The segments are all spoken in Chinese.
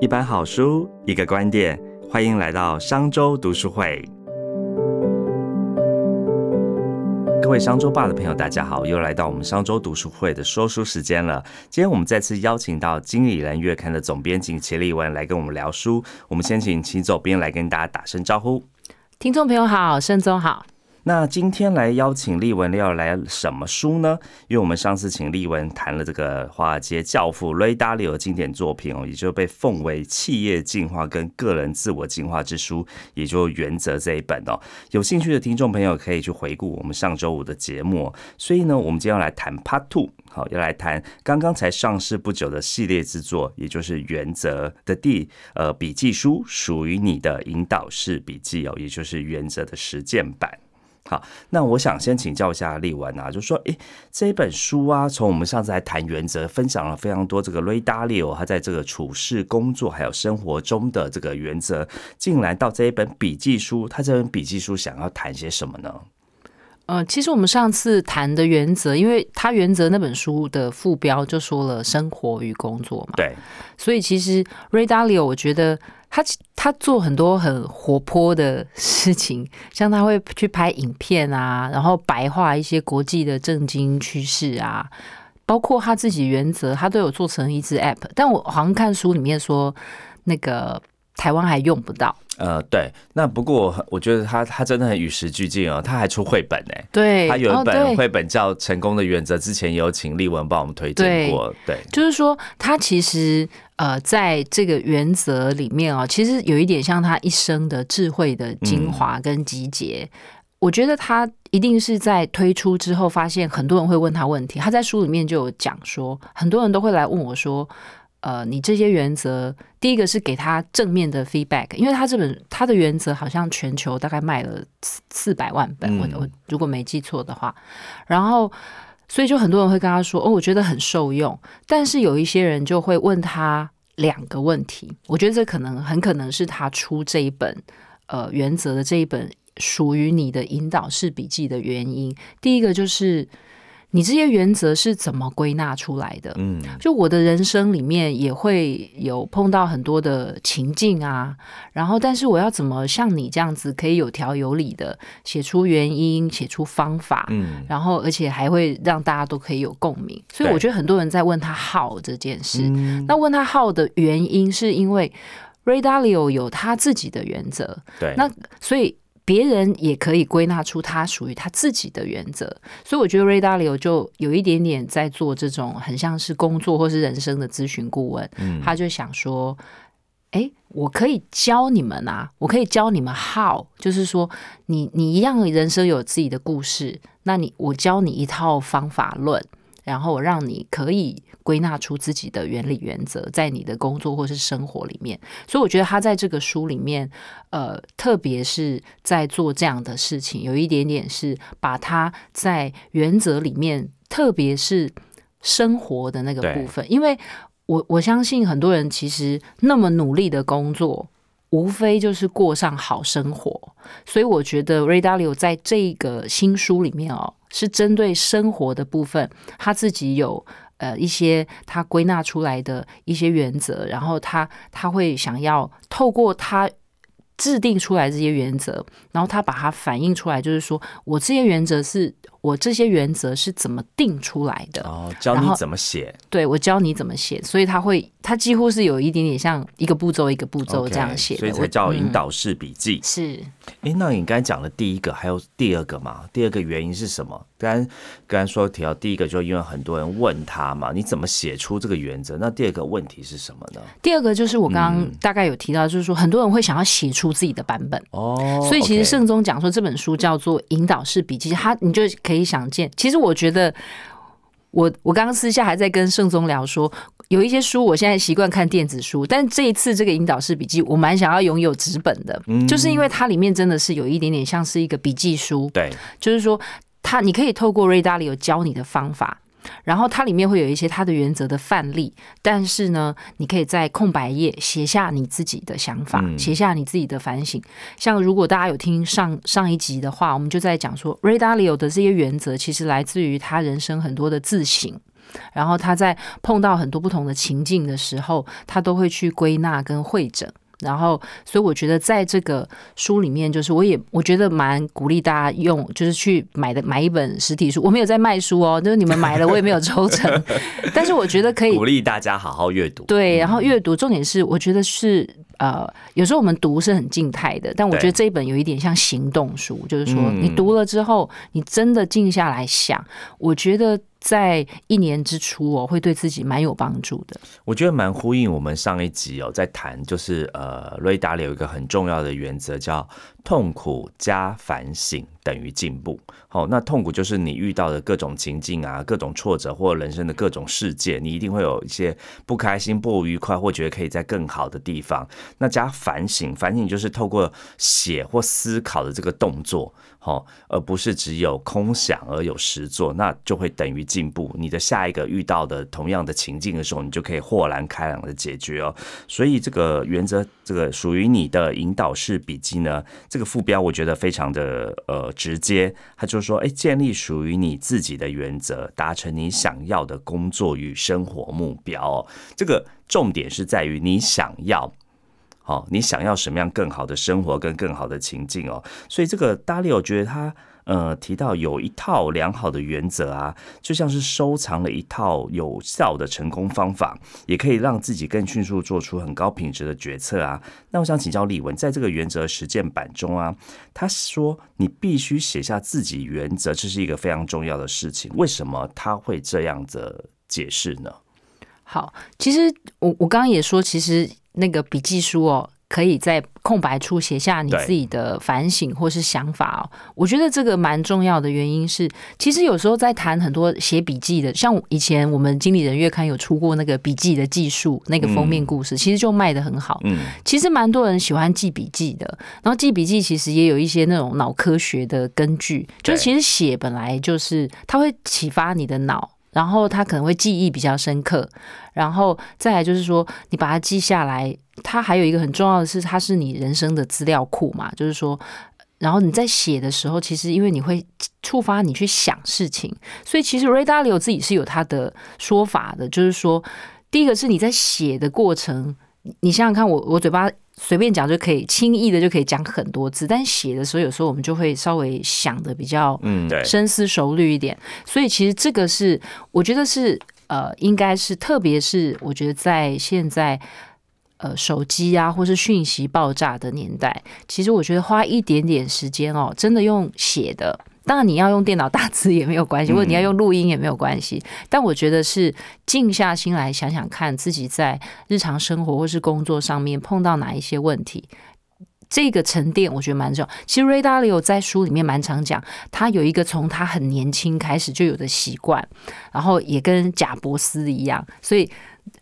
一本好书，一个观点，欢迎来到商周读书会。各位商周吧的朋友，大家好，又来到我们商周读书会的说书时间了。今天我们再次邀请到《经理人月刊》的总编辑齐立文来跟我们聊书。我们先请齐总编来跟大家打声招呼。听众朋友好，盛总好。那今天来邀请丽文要来什么书呢？因为我们上次请丽文谈了这个华尔街教父 Ray Dalio 的经典作品哦，也就被奉为企业进化跟个人自我进化之书，也就原则这一本哦。有兴趣的听众朋友可以去回顾我们上周五的节目。所以呢，我们今天要来谈 Part Two，好，要来谈刚刚才上市不久的系列之作，也就是原则的第呃笔记书，属于你的引导式笔记哦，也就是原则的实践版。好，那我想先请教一下丽文啊，就说，诶，这一本书啊，从我们上次来谈原则，分享了非常多这个 Ray Dalio 他在这个处事、工作还有生活中的这个原则，进来到这一本笔记书，他这本笔记书想要谈些什么呢？呃，其实我们上次谈的原则，因为他原则那本书的副标就说了生活与工作嘛，对，所以其实 Ray Dalio，我觉得。他他做很多很活泼的事情，像他会去拍影片啊，然后白话一些国际的政经趋势啊，包括他自己原则，他都有做成一支 App。但我好像看书里面说，那个台湾还用不到。呃，对，那不过我觉得他他真的很与时俱进哦，他还出绘本呢。对，他有一本绘本叫《成功的原则》，之前有请丽文帮我们推荐过。对，就是说他其实呃，在这个原则里面啊，其实有一点像他一生的智慧的精华跟集结。我觉得他一定是在推出之后，发现很多人会问他问题。他在书里面就有讲说，很多人都会来问我说。呃，你这些原则，第一个是给他正面的 feedback，因为他这本他的原则好像全球大概卖了四四百万本，我我如果没记错的话，然后所以就很多人会跟他说，哦，我觉得很受用，但是有一些人就会问他两个问题，我觉得这可能很可能是他出这一本呃原则的这一本属于你的引导式笔记的原因，第一个就是。你这些原则是怎么归纳出来的？嗯，就我的人生里面也会有碰到很多的情境啊，然后但是我要怎么像你这样子可以有条有理的写出原因、写出方法，嗯，然后而且还会让大家都可以有共鸣。所以我觉得很多人在问他 how 这件事，那问他 how 的原因是因为 Ray Dalio 有他自己的原则，对，那所以。别人也可以归纳出他属于他自己的原则，所以我觉得 Ray Dalio 就有一点点在做这种很像是工作或是人生的咨询顾问。嗯，他就想说，哎，我可以教你们啊，我可以教你们 how，就是说，你你一样人生有自己的故事，那你我教你一套方法论。然后让你可以归纳出自己的原理原则，在你的工作或是生活里面。所以我觉得他在这个书里面，呃，特别是在做这样的事情，有一点点是把他在原则里面，特别是生活的那个部分。因为我我相信很多人其实那么努力的工作，无非就是过上好生活。所以我觉得 Ray Dalio 在这个新书里面哦。是针对生活的部分，他自己有呃一些他归纳出来的一些原则，然后他他会想要透过他。制定出来这些原则，然后他把它反映出来，就是说我这些原则是我这些原则是怎么定出来的，哦，教你怎么写，对我教你怎么写，所以他会，他几乎是有一点点像一个步骤一个步骤这样写，所以才叫引导式笔记。是，哎，那你刚才讲的第一个，还有第二个嘛？第二个原因是什么？刚刚才说提到第一个，就因为很多人问他嘛，你怎么写出这个原则？那第二个问题是什么呢？第二个就是我刚刚大概有提到，就是说很多人会想要写出自己的版本哦，所以其实圣宗讲说这本书叫做引导式笔记，他你就可以想见，其实我觉得我我刚刚私下还在跟盛宗聊说，有一些书我现在习惯看电子书，但这一次这个引导式笔记，我蛮想要拥有纸本的，就是因为它里面真的是有一点点像是一个笔记书，对，就是说。它，你可以透过瑞达里有教你的方法，然后它里面会有一些它的原则的范例，但是呢，你可以在空白页写下你自己的想法，写下你自己的反省。像如果大家有听上上一集的话，我们就在讲说瑞达里有的这些原则，其实来自于他人生很多的自省。然后他在碰到很多不同的情境的时候，他都会去归纳跟会诊。然后，所以我觉得在这个书里面，就是我也我觉得蛮鼓励大家用，就是去买的买一本实体书。我没有在卖书哦，就是你们买了我也没有抽成，但是我觉得可以鼓励大家好好阅读。对，然后阅读重点是，我觉得是呃，有时候我们读是很静态的，但我觉得这一本有一点像行动书，就是说你读了之后，你真的静下来想，我觉得。在一年之初哦，会对自己蛮有帮助的。我觉得蛮呼应我们上一集哦，在谈就是呃，瑞达里有一个很重要的原则，叫痛苦加反省等于进步。好，那痛苦就是你遇到的各种情境啊，各种挫折或人生的各种事件，你一定会有一些不开心、不愉快，或觉得可以在更好的地方。那加反省，反省就是透过写或思考的这个动作。好，而不是只有空想而有实做，那就会等于进步。你的下一个遇到的同样的情境的时候，你就可以豁然开朗的解决哦。所以这个原则，这个属于你的引导式笔记呢，这个副标我觉得非常的呃直接，他就说，哎，建立属于你自己的原则，达成你想要的工作与生活目标。这个重点是在于你想要。哦，你想要什么样更好的生活跟更好的情境哦？所以这个大利，我觉得他呃提到有一套良好的原则啊，就像是收藏了一套有效的成功方法，也可以让自己更迅速做出很高品质的决策啊。那我想请教李文，在这个原则实践版中啊，他说你必须写下自己原则，这是一个非常重要的事情。为什么他会这样的解释呢？好，其实我我刚刚也说，其实。那个笔记书哦，可以在空白处写下你自己的反省或是想法哦。我觉得这个蛮重要的原因是，其实有时候在谈很多写笔记的，像以前我们经理人月刊有出过那个笔记的技术那个封面故事，其实就卖的很好。嗯，其实蛮多人喜欢记笔记的，然后记笔记其实也有一些那种脑科学的根据，就是其实写本来就是它会启发你的脑。然后他可能会记忆比较深刻，然后再来就是说，你把它记下来，它还有一个很重要的是，它是你人生的资料库嘛。就是说，然后你在写的时候，其实因为你会触发你去想事情，所以其实 Ray Dalio 自己是有他的说法的，就是说，第一个是你在写的过程，你想想看，我我嘴巴。随便讲就可以，轻易的就可以讲很多字，但写的时候有时候我们就会稍微想的比较嗯，对，深思熟虑一点。所以其实这个是我觉得是呃，应该是特别是我觉得在现在呃手机啊或是讯息爆炸的年代，其实我觉得花一点点时间哦，真的用写的。当然，你要用电脑打字也没有关系，或者你要用录音也没有关系。但我觉得是静下心来想想看，自己在日常生活或是工作上面碰到哪一些问题，这个沉淀我觉得蛮重要。其实 Ray Dalio 在书里面蛮常讲，他有一个从他很年轻开始就有的习惯，然后也跟贾伯斯一样。所以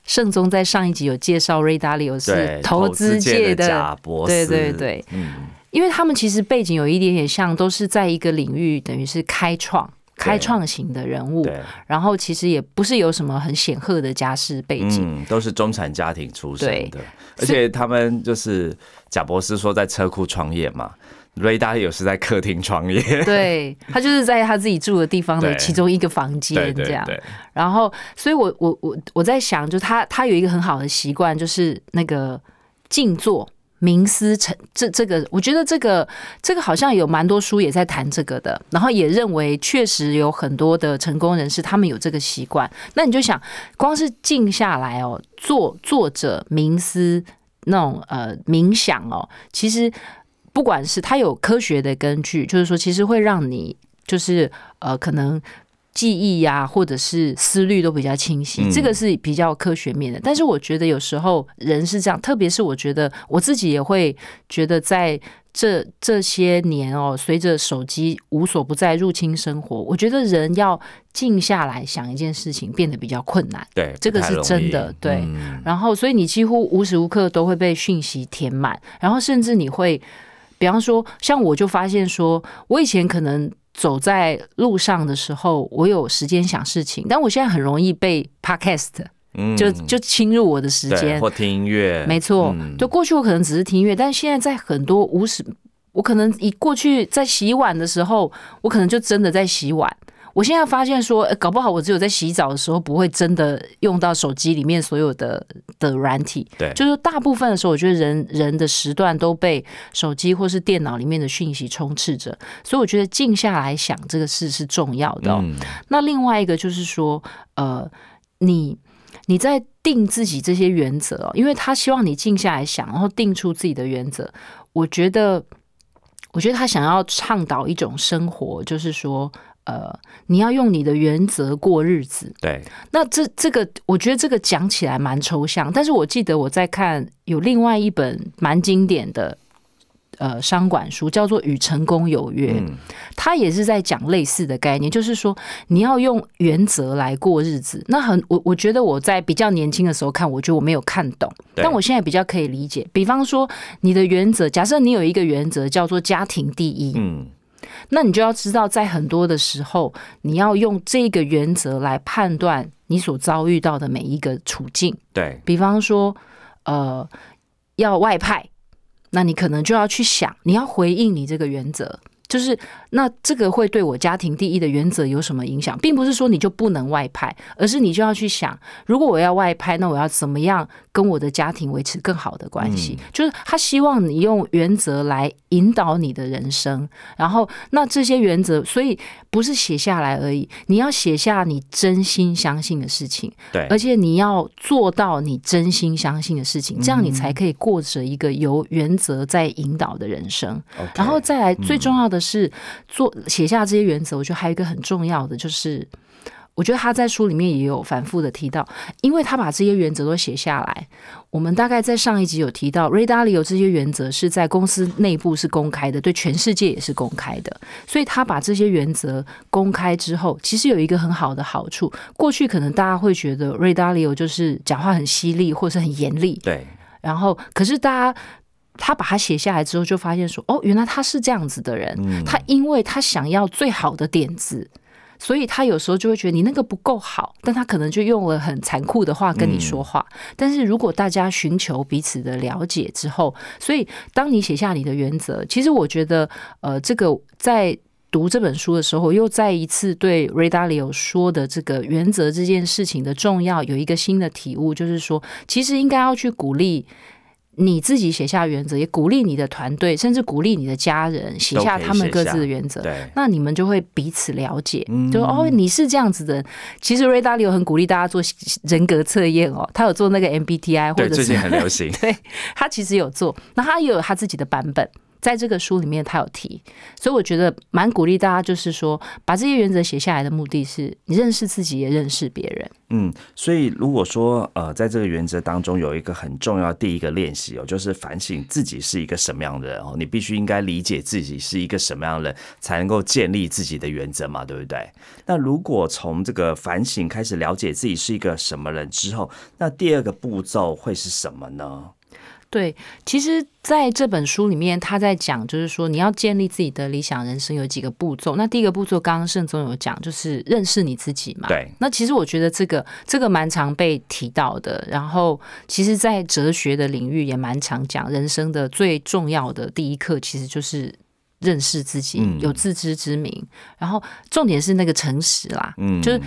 圣宗在上一集有介绍 Ray Dalio 是投资界的贾伯斯，对对对，嗯。因为他们其实背景有一点点像，都是在一个领域，等于是开创、开创型的人物。然后其实也不是有什么很显赫的家世背景，都是中产家庭出身的。而且他们就是贾博士说在车库创业嘛，瑞达有是在客厅创业。对他就是在他自己住的地方的其中一个房间这样。然后，所以我我我我在想，就他他有一个很好的习惯，就是那个静坐。冥思成这这个，我觉得这个这个好像有蛮多书也在谈这个的，然后也认为确实有很多的成功人士他们有这个习惯。那你就想，光是静下来哦，做作者冥思那种呃冥想哦，其实不管是它有科学的根据，就是说其实会让你就是呃可能。记忆呀，或者是思虑都比较清晰，这个是比较科学面的。但是我觉得有时候人是这样，特别是我觉得我自己也会觉得，在这这些年哦，随着手机无所不在入侵生活，我觉得人要静下来想一件事情变得比较困难。对，这个是真的。对，然后所以你几乎无时无刻都会被讯息填满，然后甚至你会，比方说，像我就发现说，我以前可能。走在路上的时候，我有时间想事情，但我现在很容易被 podcast，就就侵入我的时间，或听音乐。没错，就过去我可能只是听音乐，但现在在很多无时，我可能一过去在洗碗的时候，我可能就真的在洗碗。我现在发现说，呃搞不好我只有在洗澡的时候不会真的用到手机里面所有的的软体。对，就是大部分的时候，我觉得人人的时段都被手机或是电脑里面的讯息充斥着，所以我觉得静下来想这个事是重要的、哦。嗯，那另外一个就是说，呃，你你在定自己这些原则哦，因为他希望你静下来想，然后定出自己的原则。我觉得，我觉得他想要倡导一种生活，就是说，呃，你要用你的原则过日子。对，那这这个，我觉得这个讲起来蛮抽象，但是我记得我在看有另外一本蛮经典的。呃，商管书叫做《与成功有约》，嗯，它也是在讲类似的概念，就是说你要用原则来过日子。那很，我我觉得我在比较年轻的时候看，我觉得我没有看懂，但我现在比较可以理解。比方说，你的原则，假设你有一个原则叫做家庭第一，嗯，那你就要知道，在很多的时候，你要用这个原则来判断你所遭遇到的每一个处境。对，比方说，呃，要外派，那你可能就要去想，你要回应你这个原则，就是那这个会对我家庭第一的原则有什么影响，并不是说你就不能外派，而是你就要去想，如果我要外派，那我要怎么样跟我的家庭维持更好的关系？就是他希望你用原则来引导你的人生，然后那这些原则，所以不是写下来而已，你要写下你真心相信的事情。对，而且你要做到你真心相信的事情，这样你才可以过着一个由原则在引导的人生。然后再来，最重要的是做写下这些原则。我觉得还有一个很重要的就是。我觉得他在书里面也有反复的提到，因为他把这些原则都写下来。我们大概在上一集有提到，Ray Dalio 这些原则是在公司内部是公开的，对全世界也是公开的。所以他把这些原则公开之后，其实有一个很好的好处。过去可能大家会觉得 Ray Dalio 就是讲话很犀利或是很严厉，对，然后可是大家。他把它写下来之后，就发现说：“哦，原来他是这样子的人。嗯他因为他想要最好的点子，所以他有时候就会觉得你那个不够好，但他可能就用了很残酷的话跟你说话。但是如果大家寻求彼此的了解之后，所以当你写下你的原则，其实我觉得，呃，这个在。读这本书的时候，又再一次对 Ray Dalio 说的这个原则这件事情的重要有一个新的体悟，就是说，其实应该要去鼓励你自己写下原则，也鼓励你的团队，甚至鼓励你的家人写下他们各自的原则。对，那你们就会彼此了解，嗯就哦，你是这样子的。其实 Ray Dalio 很鼓励大家做人格测验哦，他有做那个 MBTI，或对，者是最近很流行。对他其实有做，那他也有他自己的版本，在这个书里面他有提，所以我觉得蛮鼓励大家，就是说把这些原则写下来的目的是你认识自己，也认识别人。嗯，所以如果说呃，在这个原则当中有一个很重要第一个练习哦，就是反省自己是一个什么样的人哦，你必须应该理解自己是一个什么样的人，才能够建立自己的原则嘛，对不对？那如果从这个反省开始了解自己是一个什么人之后，那第二个步骤会是什么呢？对，其实在这本书里面，他在讲，就是说你要建立自己的理想人生有几个步骤。那第一个步骤，刚刚盛总有讲，就是认识你自己嘛。对。那其实我觉得这个这个蛮常被提到的。然后，其实，在哲学的领域也蛮常讲，人生的最重要的第一课，其实就是认识自己，嗯有自知之明。然后，重点是那个诚实啦，嗯，就是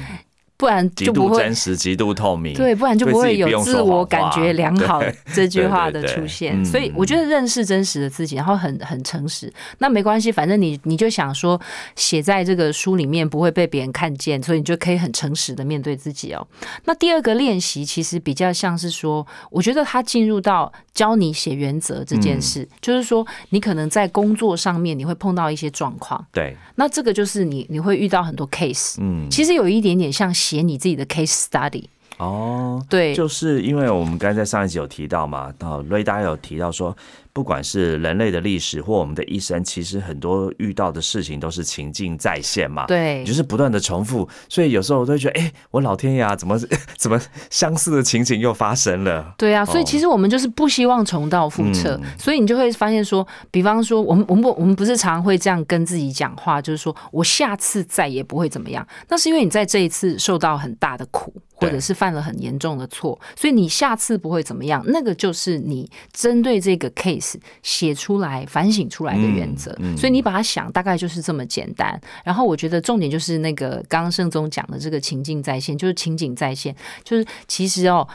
不然就不会真实、极度透明。对，不然就不会有自我感觉良好这句话的出现。嗯所以我觉得认识真实的自己，然后很很诚实，那没关系，反正你你就想说写在这个书里面不会被别人看见，所以你就可以很诚实的面对自己哦。那第二个练习其实比较像是说，我觉得他进入到教你写原则这件事，就是说你可能在工作上面你会碰到一些状况，对，那这个就是你你会遇到很多 case，嗯，其实有一点点像写你自己的 case study。哦，对，就是因为我们刚才在上一集有提到嘛，到瑞达有提到说，不管是人类的历史或我们的一生，其实很多遇到的事情都是情境再现嘛。对你就是不断的重复，所以有时候我都会觉得，哎、我老天爷，怎么 怎么相似的情景又发生了？对啊，所以哦其实我们就是不希望重蹈覆辙，嗯所以你就会发现说，比方说，我们我们不我们不是常会这样跟自己讲话，就是说我下次再也不会怎么样。那是因为你在这一次受到很大的苦，或者是犯了很严重的错，所以你下次不会怎么样。那个就是你针对这个 case 写出来、反省出来的原则。所以你把它想，大概就是这么简单。然后我觉得重点就是那个刚刚盛宗讲的这个情境在线，就是情景在线，就是其实哦。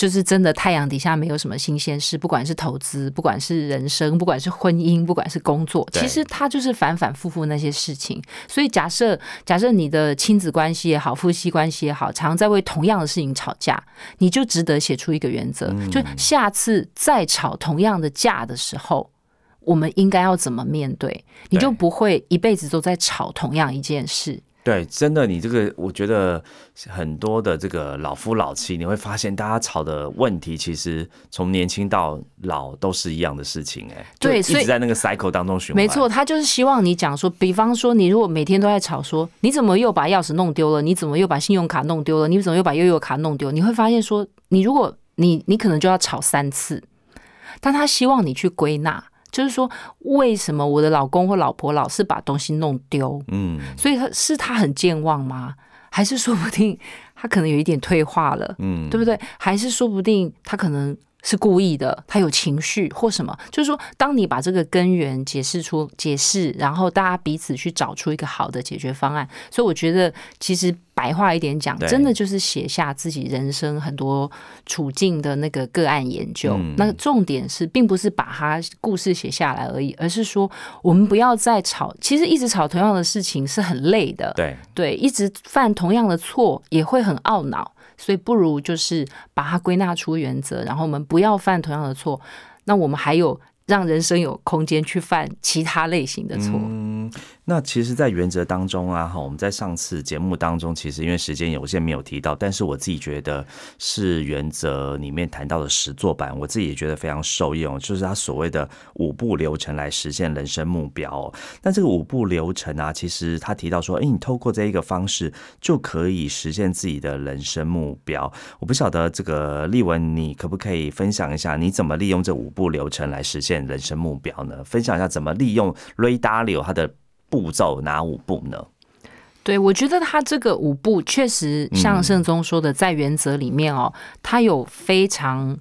就是真的，太阳底下没有什么新鲜事，不管是投资，不管是人生，不管是婚姻，不管是工作，其实它就是反反复复那些事情。所以假设假设你的亲子关系也好，夫妻关系也好，常在为同样的事情吵架，你就值得写出一个原则，就下次再吵同样的架的时候，我们应该要怎么面对，你就不会一辈子都在吵同样一件事。对，真的，你这个我觉得很多的这个老夫老妻，你会发现大家吵的问题，其实从年轻到老都是一样的事情，哎，对，一直在那个 cycle 当中循环。没错，他就是希望你讲说，比方说，你如果每天都在吵，说你怎么又把钥匙弄丢了？你怎么又把信用卡弄丢了？你怎么又把悠悠卡弄丢？你会发现说，你如果你你可能就要吵三次，但他希望你去归纳。就是说，为什么我的老公或老婆老是把东西弄丢？嗯，所以他是他很健忘吗？还是说不定他可能有一点退化了？嗯，对不对？还是说不定他可能。是故意的，他有情绪或什么，就是说，当你把这个根源解释出、解释，然后大家彼此去找出一个好的解决方案。所以我觉得，其实白话一点讲，真的就是写下自己人生很多处境的那个个案研究。那重点是，并不是把它故事写下来而已，而是说，我们不要再吵。其实一直吵同样的事情是很累的，对对，一直犯同样的错也会很懊恼。所以不如就是把它归纳出原则，然后我们不要犯同样的错。那我们还有。让人生有空间去犯其他类型的错。嗯，那其实，在原则当中啊，哈，我们在上次节目当中，其实因为时间有限没有提到，但是我自己觉得是原则里面谈到的实作版，我自己也觉得非常受用，就是他所谓的五步流程来实现人生目标。那这个五步流程啊，其实他提到说，哎，你透过这一个方式就可以实现自己的人生目标。我不晓得这个丽文，你可不可以分享一下，你怎么利用这五步流程来实现现？人生目标呢？分享一下怎么利用 Ray Dalio 它的步骤哪五步呢？对，我觉得他这个五步确实像圣宗说的，在原则里面哦，他有非常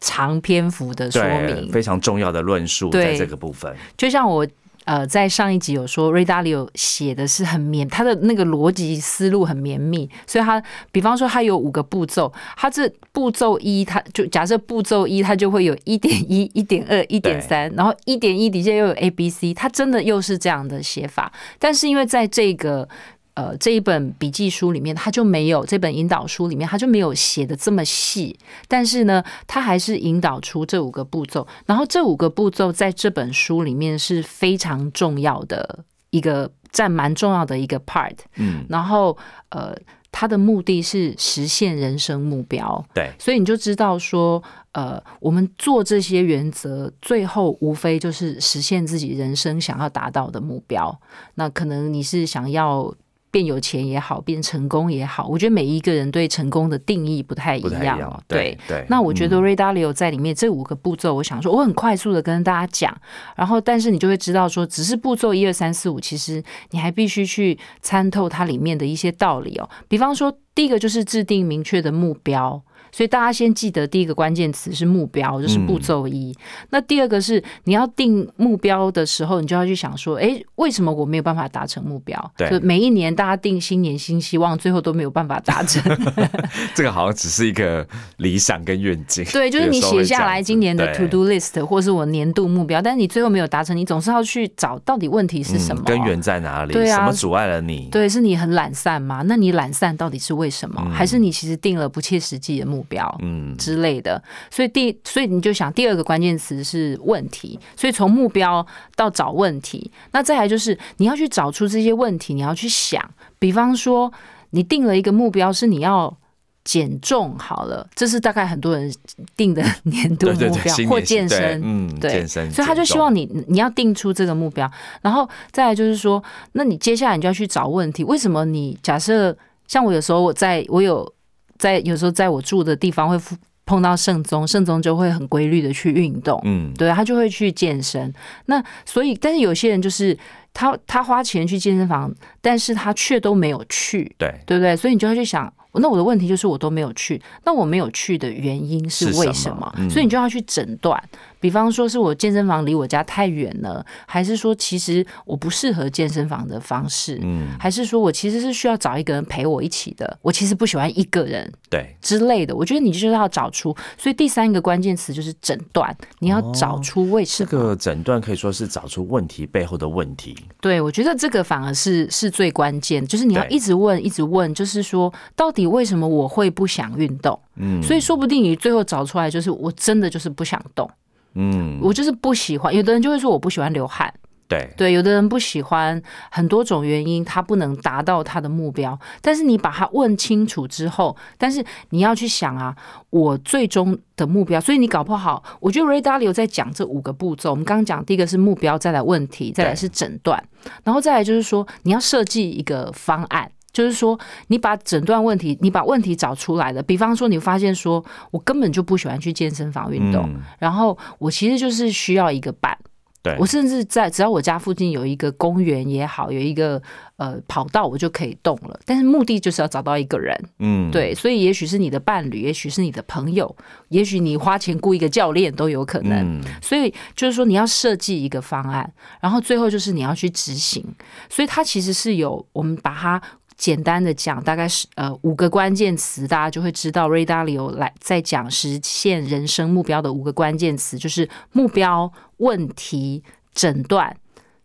长篇幅的说明，非常重要的论述在这个部分。就像我。呃，在上一集有说，Ray Dalio 写的是很绵，他的那个逻辑思路很绵密，所以他，比方说他有五个步骤，他这步骤一，他就假设步骤一，他就会有一点一、一点二、一点三，然后一点一底下又有 A、B、C，他真的又是这样的写法，但是因为在这个。呃，这一本笔记书里面，他就没有这本引导书里面，他就没有写的这么细。但是呢，他还是引导出这五个步骤。然后这五个步骤在这本书里面是非常重要的一个占蛮重要的一个 part。嗯，然后呃，他的目的是实现人生目标。对，所以你就知道说，呃，我们做这些原则，最后无非就是实现自己人生想要达到的目标。那可能你是想要。变有钱也好，变成功也好，我觉得每一个人对成功的定义不太一样。对对。那我觉得 Ray Dalio 在里面这五个步骤，我想说，我很快速的跟大家讲，然后但是你就会知道说，只是步骤一二三四五，其实你还必须去参透它里面的一些道理哦。比方说，第一个就是制定明确的目标。所以大家先记得第一个关键词是目标，就是步骤一。那第二个是你要定目标的时候，你就要去想说，哎，为什么我没有办法达成目标？对，每一年大家定新年新希望，最后都没有办法达成。这个好像只是一个理想跟愿景。对，就是你写下来今年的 to do list，或是我年度目标，但是你最后没有达成，你总是要去找到底问题是什么，根源在哪里？对啊，什么阻碍了你？对，是你很懒散吗？那你懒散到底是为什么？还是你其实定了不切实际的目标？标，嗯。之类的，所以第，所以你就想第二个关键词是问题，所以从目标到找问题，那再来就是你要去找出这些问题，你要去想，比方说你定了一个目标是你要减重，好了，这是大概很多人定的年度目标或健身，嗯，对，健身，所以他就希望你你要定出这个目标，然后再来就是说，那你接下来你就要去找问题，为什么你假设像我有时候我在我有。在有时候在我住的地方会碰到圣宗，圣宗就会很规律的去运动，嗯，对他就会去健身。那所以，但是有些人就是他他花钱去健身房，但是他却都没有去，对对不对？所以你就要去想。那我的问题就是我都没有去，那我没有去的原因是为什么？所以你就要去诊断。比方说是我健身房离我家太远了，还是说其实我不适合健身房的方式，嗯，还是说我其实是需要找一个人陪我一起的，我其实不喜欢一个人，对之类的。我觉得你就是要找出，所以第三个关键词就是诊断，你要找出为什么。这个诊断可以说是找出问题背后的问题。对，我觉得这个反而是是最关键，就是你要一直问，一直问，就是说到底为什么我会不想运动？嗯，所以说不定你最后找出来就是我真的就是不想动。嗯，我就是不喜欢。有的人就会说我不喜欢流汗，对对。有的人不喜欢很多种原因，他不能达到他的目标。但是你把他问清楚之后，但是你要去想啊，我最终的目标。所以你搞不好，我觉得 Ray Dalio 在讲这五个步骤。我们刚刚讲第一个是目标，再来问题，再来是诊断，然后再来就是说你要设计一个方案。就是说，你把诊断问题，你把问题找出来了。比方说，你发现说，我根本就不喜欢去健身房运动，然后我其实就是需要一个伴。对，我甚至在只要我家附近有一个公园也好，有一个呃跑道，我就可以动了。但是目的就是要找到一个人。嗯，对，所以也许是你的伴侣，也许是你的朋友，也许你花钱雇一个教练都有可能。所以就是说，你要设计一个方案，然后最后就是你要去执行。所以它其实是有我们把它。简单的讲，大概是呃五个关键词，大家就会知道 Ray Dalio 来在讲实现人生目标的五个关键词，就是目标、问题、诊断、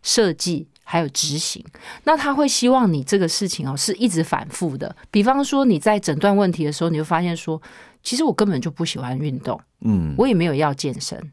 设计，还有执行。那他会希望你这个事情哦是一直反复的。比方说你在诊断问题的时候，你就发现说，其实我根本就不喜欢运动，嗯，我也没有要健身，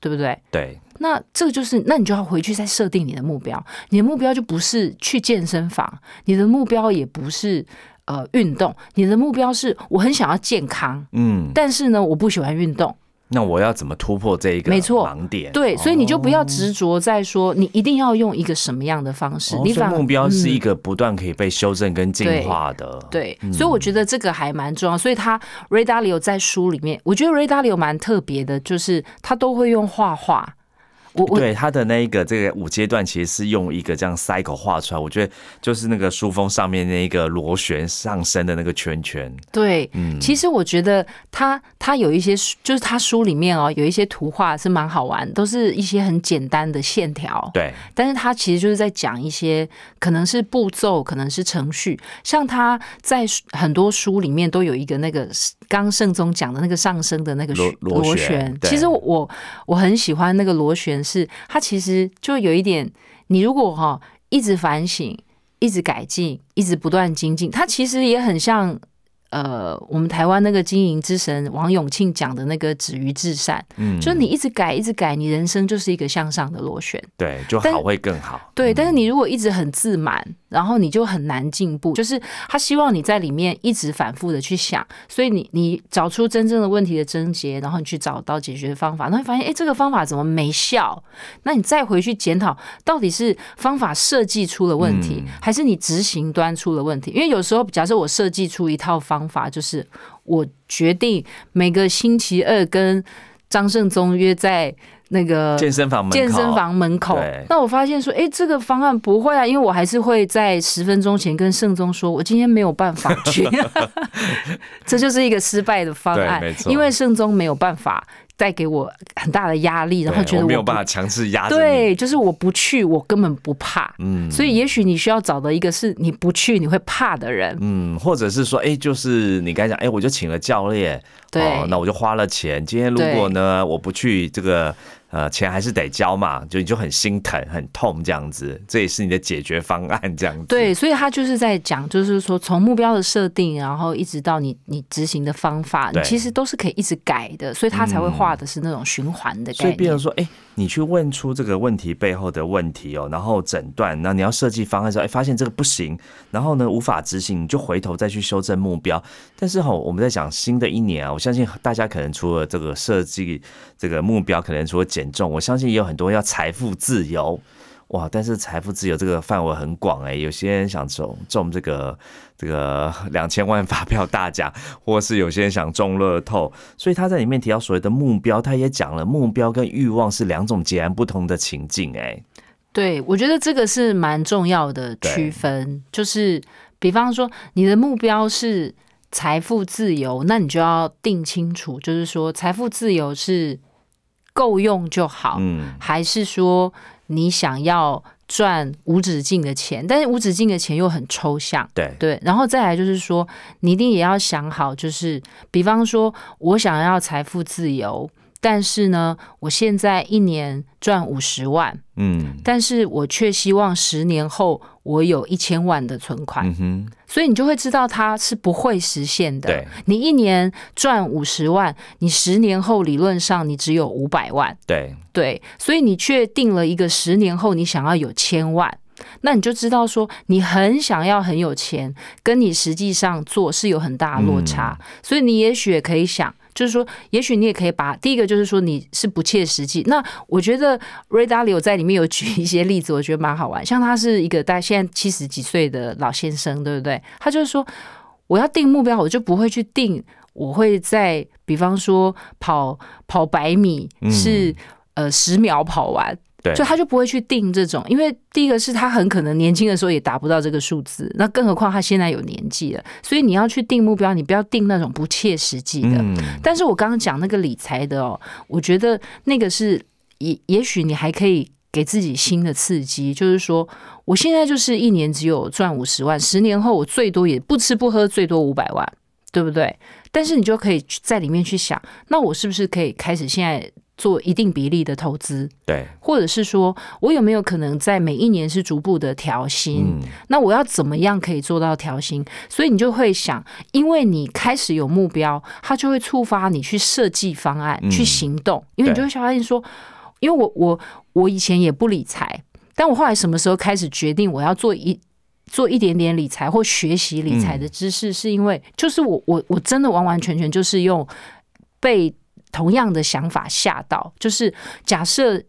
对不对？对。那这个就是，那你就要回去再设定你的目标。你的目标就不是去健身房，你的目标也不是呃运动，你的目标是我很想要健康，嗯，但是呢，我不喜欢运动。那我要怎么突破这一个没错盲点？对，所以你就不要执着在说你一定要用一个什么样的方式。你反目标是一个不断可以被修正跟进化的。对，所以我觉得这个还蛮重要。所以他 Ray Dalio 在书里面，我觉得 Ray Dalio 蛮特别的，就是他都会用画画。对他的那一个这个五阶段，其实是用一个这样 cycle 画出来。我觉得就是那个书封上面那一个螺旋上升的那个圈圈。对，嗯，其实我觉得他他有一些就是他书里面哦有一些图画是蛮好玩，都是一些很简单的线条。对，但是他其实就是在讲一些可能是步骤，可能是程序。像他在很多书里面都有一个那个刚圣宗讲的那个上升的那个螺螺旋。其实我我很喜欢那个螺旋。是，他其实就有一点，你如果哈一直反省，一直改进，一直不断精进，他其实也很像。呃，我们台湾那个经营之神王永庆讲的那个“止于至善”，嗯，就是你一直改，一直改，你人生就是一个向上的螺旋，对，就好会更好。对，但是你如果一直很自满，然后你就很难进步。就是他希望你在里面一直反复的去想，所以你你找出真正的问题的症结，然后你去找到解决方法，那会发现哎，这个方法怎么没效？那你再回去检讨，到底是方法设计出了问题，还是你执行端出了问题？因为有时候，假设我设计出一套方。方法就是，我决定每个星期二跟张胜宗约在那个健身房健身房门口。那我发现说，哎，这个方案不会啊，因为我还是会在十分钟前跟胜宗说，我今天没有办法去。这就是一个失败的方案，因为胜宗没有办法。带给我很大的压力，然后觉得我没有办法强制压。对，就是我不去，我根本不怕。嗯，所以也许你需要找的一个是你不去你会怕的人。嗯，或者是说，哎，就是你刚才讲，哎，我就请了教练，对，那我就花了钱。今天如果呢，我不去这个。呃，钱还是得交嘛，就你就很心疼、很痛这样子，这也是你的解决方案这样子。对，所以他就是在讲，就是说从目标的设定，然后一直到你你执行的方法，其实都是可以一直改的，所以他才会画的是那种循环的概念。所以，比如说，哎，你去问出这个问题背后的问题哦，然后诊断，那你要设计方案的时候，哎，发现这个不行，然后呢无法执行，你就回头再去修正目标。但是哈，我们在讲新的一年啊，我相信大家可能除了这个设计这个目标，可能除了减重，我相信也有很多要财富自由哇！但是财富自由这个范围很广哎，有些人想中中这个这个两千万发票大奖，或是有些人想中乐透，所以他在里面提到所谓的目标，他也讲了目标跟欲望是两种截然不同的情境哎。对，我觉得这个是蛮重要的区分，就是比方说你的目标是。财富自由，那你就要定清楚，就是说财富自由是够用就好，嗯，还是说你想要赚无止境的钱？但是无止境的钱又很抽象。对，对，然后再来就是说，你一定也要想好，就是比方说，我想要财富自由，但是呢，我现在一年赚五十万，嗯但是我却希望十年后我有一千万的存款，嗯，所以你就会知道它是不会实现的。对。你一年赚五十万，你十年后理论上你只有五百万，对，对，所以你确定了一个十年后你想要有千万，那你就知道说你很想要很有钱，跟你实际上做是有很大的落差。所以你也许也可以想，就是说，也许你也可以把第一个就是说你是不切实际。那我觉得 Ray Dalio 在里面有举一些例子，我觉得蛮好玩。像他是一个大概现在七十几岁的老先生，对不对？他就是说，我要定目标，我就不会去定。我会在，比方说跑跑百米是、呃十秒跑完，对就他就不会去定这种，因为第一个是他很可能年轻的时候也达不到这个数字，那更何况他现在有年纪了，所以你要去定目标，你不要定那种不切实际的。嗯，但是我刚刚讲那个理财的哦，我觉得那个是也也许你还可以给自己新的刺激，就是说我现在就是一年只有赚五十万，十年后我最多也不吃不喝最多五百万，对不对？但是你就可以在里面去想，那我是不是可以开始现在做一定比例的投资？对，或者是说我有没有可能在每一年是逐步的调薪？嗯，那我要怎么样可以做到调薪？所以你就会想，因为你开始有目标，它就会触发你去设计方案、嗯去行动。因为你就会发现说，因为我我我以前也不理财，但我后来什么时候开始决定我要做一做一点点理财或学习理财的知识，是因为就是我我我真的完完全全就是用被同样的想法吓到，就是假设。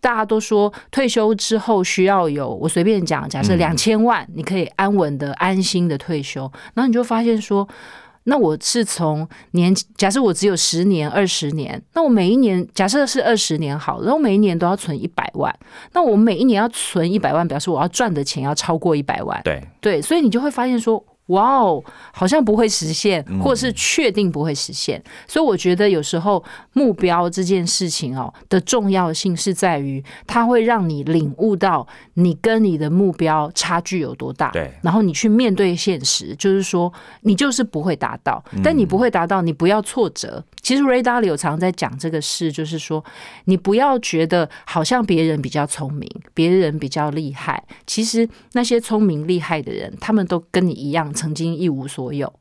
大家都说退休之后需要有，我随便讲，假设嗯两千万，你可以安稳的、安心的退休，然后你就发现说，那我是从年，假设我只有十年、二十年，那我每一年假设是二十年好了，然后每一年都要存一百万，那我每一年要存一百万，表示我要赚的钱要超过一百万，对，对，所以你就会发现说，哇哦，好像不会实现，或者是确定不会实现。所以我觉得有时候目标这件事情哦的重要性是在于，它会让你领悟到你跟你的目标差距有多大，对然后你去面对现实，就是说你就是不会达到，但你不会达到，你不要挫折。其实 Ray Dalio 常在讲这个事，就是说你不要觉得好像别人比较聪明，别人比较厉害。其实那些聪明厉害的人，他们都跟你一样，曾经一无所有。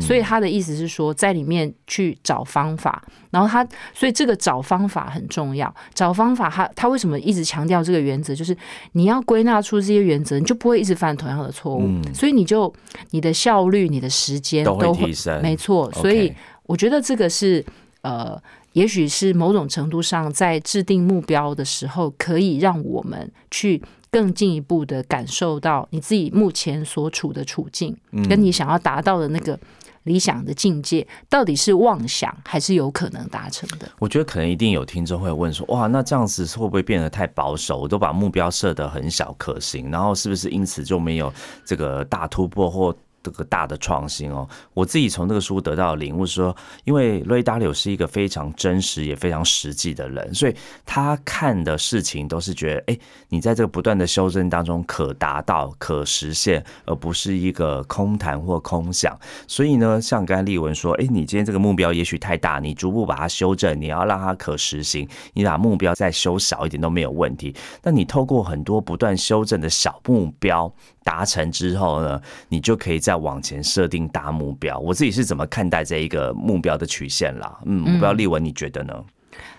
所以他的意思是说，在里面去找方法，然后他，所以这个找方法很重要。找方法他，他为什么一直强调这个原则？就是你要归纳出这些原则，你就不会一直犯同样的错误。所以你就你的效率、你的时间都会提升没错。所以我觉得这个是呃，也许是某种程度上在制定目标的时候，可以让我们去更进一步的感受到你自己目前所处的处境，嗯跟你想要达到的那个理想的境界，到底是妄想还是有可能达成的？我觉得可能一定有听众会问说，哇，那这样子会不会变得太保守？我都把目标设得很小可行，然后是不是因此就没有这个大突破或？这个大的创新哦，我自己从这个书得到的领悟是说，因为瑞达柳是一个非常真实也非常实际的人，所以他看的事情都是觉得，哎，你在这个不断的修正当中可达到、可实现，而不是一个空谈或空想。所以呢，像刚才丽文说，哎，你今天这个目标也许太大，你逐步把它修正，你要让它可实行，你把目标再修小一点都没有问题。那你透过很多不断修正的小目标达成之后呢，你就可以在再往前设定大目标。我自己是怎么看待这一个目标的曲线啦？嗯，我不知道丽文你觉得呢？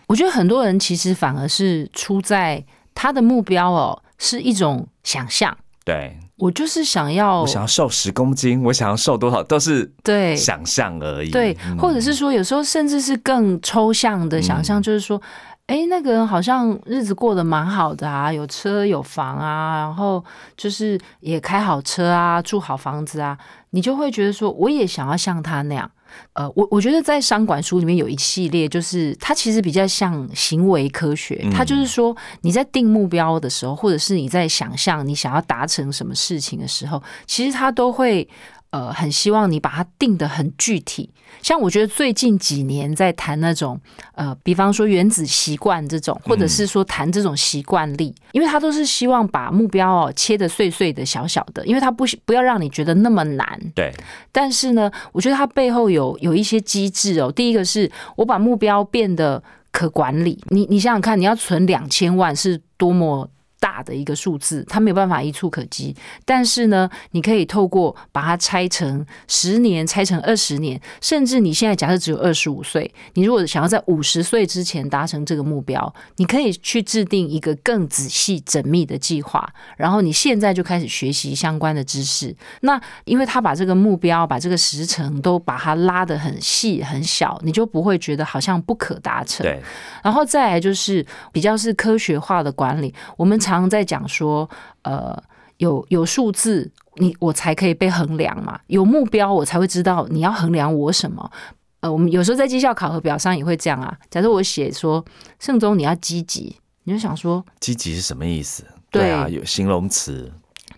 我觉得很多人其实反而是出在他的目标哦，是一种想象。对我就是想要我想要瘦十公斤，我想要瘦多少，都是对想象而已。对，或者是说，有时候甚至是更抽象的想象，就是说，哎、那个人好像日子过得蛮好的啊，有车有房啊，然后就是也开好车啊，住好房子啊，你就会觉得说，我也想要像他那样。呃，我我觉得在商管书里面有一系列，就是它其实比较像行为科学，它就是说你在定目标的时候，或者是你在想象你想要达成什么事情的时候，其实它都会。呃，很希望你把它定得很具体。像我觉得最近几年在谈那种呃，比方说原子习惯这种，或者是说谈这种习惯力，因为他都是希望把目标哦切得碎碎的、小小的，因为他不不要让你觉得那么难。对。但是呢，我觉得它背后有有一些机制哦。第一个是我把目标变得可管理。你你想想看，你要存两千万是多么。大的一个数字，它没有办法一触可及。但是呢，你可以透过把它拆成十年，拆成二十年，甚至你现在假设只有二十五岁，你如果想要在五十岁之前达成这个目标，你可以去制定一个更仔细、缜密的计划。然后你现在就开始学习相关的知识。那因为他把这个目标、把这个时程都把它拉得很细、很小，你就不会觉得好像不可达成。对。然后再来就是比较是科学化的管理，我们常。常在讲说，呃，有有数字，你我才可以被衡量嘛；有目标，我才会知道你要衡量我什么。呃，我们有时候在绩效考核表上也会这样啊。假设我写说盛中你要积极，你就想说积极是什么意思？对啊，有形容词。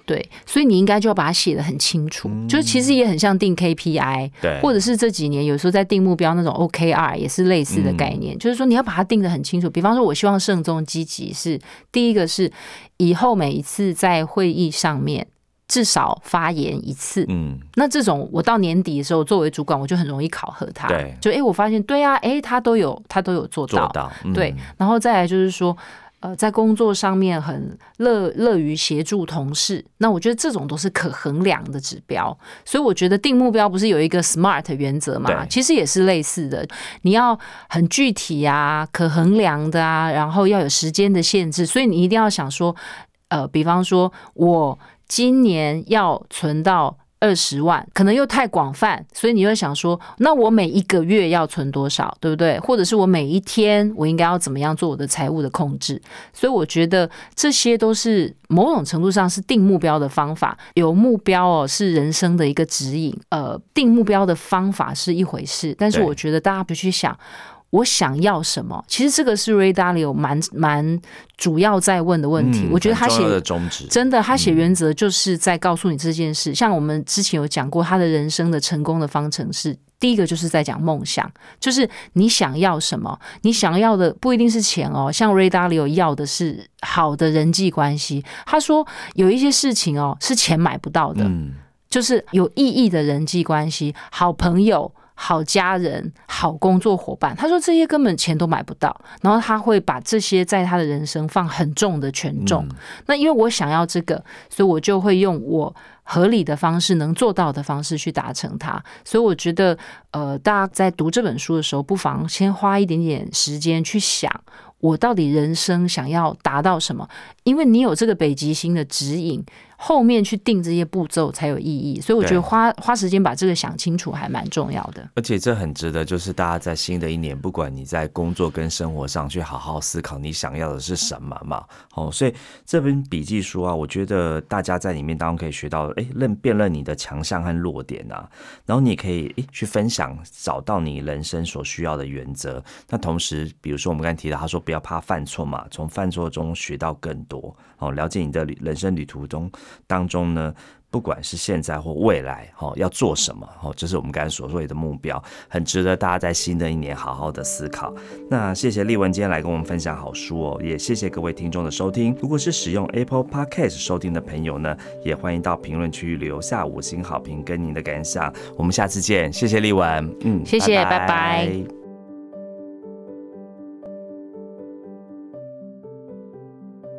对，所以你应该就要把它写的很清楚，就其实也很像定 KPI，对，或者是这几年有时候在定目标那种 OKR 也是类似的概念，就是说你要把它定的很清楚。比方说，我希望慎重积极是第一个是以后每一次在会议上面至少发言一次，嗯，那这种我到年底的时候作为主管我就很容易考核他，对，就哎我发现对啊，哎他都有他都有做到，对，然后再来就是说。呃，在工作上面很乐乐于协助同事，那我觉得这种都是可衡量的指标。所以我觉得定目标不是有一个 SMART 原则嘛？其实也是类似的，你要很具体啊，可衡量的啊，然后要有时间的限制。所以你一定要想说，呃，比方说我今年要存到。二十万可能又太广泛，所以你会想说，那我每一个月要存多少，对不对？或者是我每一天我应该要怎么样做我的财务的控制？所以我觉得这些都是某种程度上是定目标的方法。有目标哦，是人生的一个指引。呃，定目标的方法是一回事，但是我觉得大家不去想。我想要什么？其实这个是 Ray Dalio 蛮蛮主要在问的问题。我觉得他写的宗旨真的，他写原则就是在告诉你这件事。像我们之前有讲过，他的人生的成功的方程式，第一个就是在讲梦想，就是你想要什么？你想要的不一定是钱哦。像 Ray Dalio 要的是好的人际关系。他说有一些事情哦是钱买不到的，就是有意义的人际关系，好朋友。好家人、好工作伙伴，他说这些根本钱都买不到，然后他会把这些在他的人生放很重的权重。那因为我想要这个，所以我就会用我合理的方式、能做到的方式去达成它。所以我觉得，呃，大家在读这本书的时候，不妨先花一点点时间去想。我到底人生想要达到什么？因为你有这个北极星的指引，后面去定这些步骤才有意义。所以我觉得花花时间把这个想清楚还蛮重要的。而且这很值得，就是大家在新的一年，不管你在工作跟生活上去好好思考你想要的是什么嘛。哦，所以这本笔记书啊，我觉得大家在里面当中可以学到，哎，认辨认你的强项和弱点啊，然后你可以诶去分享，找到你人生所需要的原则。那同时，比如说我们刚才提到，他说。不要怕犯错嘛，从犯错中学到更多哦。了解你的人生旅途中当中呢，不管是现在或未来，哦，要做什么哦，这是我们刚才所说的目标，很值得大家在新的一年好好的思考。那谢谢丽文今天来跟我们分享好书哦，也谢谢各位听众的收听。如果是使用 Apple Podcast 收听的朋友呢，也欢迎到评论区留下五星好评跟您的感想。我们下次见，谢谢丽文，嗯，谢谢，拜拜。